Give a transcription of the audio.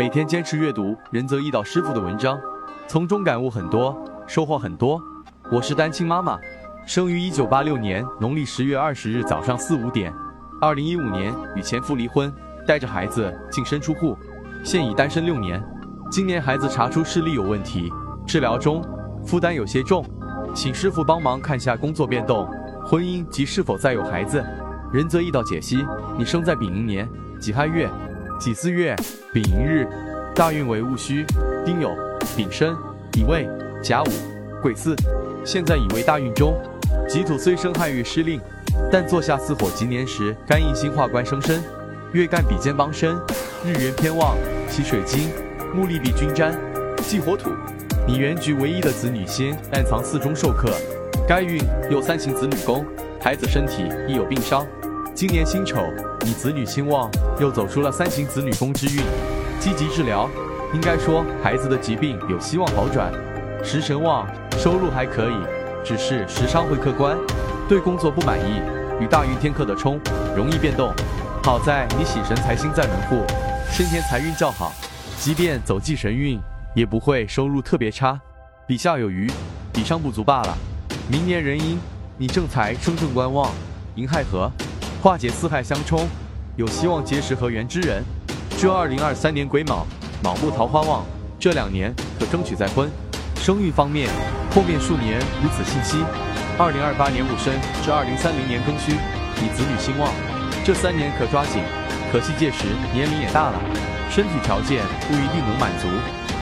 每天坚持阅读仁泽易道师傅的文章，从中感悟很多，收获很多。我是单亲妈妈，生于一九八六年农历十月二十日早上四五点，二零一五年与前夫离婚，带着孩子净身出户，现已单身六年。今年孩子查出视力有问题，治疗中，负担有些重，请师傅帮忙看下工作变动、婚姻及是否再有孩子。仁泽易道解析：你生在丙寅年己亥月己巳月丙寅日，大运为戊戌、丁酉、丙申、乙未、甲午、癸巳，现在已为大运中。己土虽生亥月失令，但坐下巳火及年时，干印星化官生身，月干比肩帮身，日元偏旺，其水金。木利比均沾，忌火土。你原局唯一的子女星暗藏四中受克，该运又三行子女宫，孩子身体亦有病伤。今年辛丑，你子女兴旺，又走出了三行子女宫之运，积极治疗，应该说孩子的疾病有希望好转。食神旺，收入还可以，只是食伤会客观，对工作不满意，与大运天克的冲，容易变动。好在你喜神财星在门户，先天财运较好。即便走忌神运，也不会收入特别差，比下有余，比上不足罢了。明年壬寅，你正财生正官旺，寅亥合，化解四害相冲，有希望结识合缘之人。这二零二三年癸卯，卯木桃花旺，这两年可争取再婚。生育方面，后面数年无此信息。二零二八年戊申至二零三零年庚戌，以子女兴旺，这三年可抓紧。可惜届时年龄也大了。身体条件不一定能满足。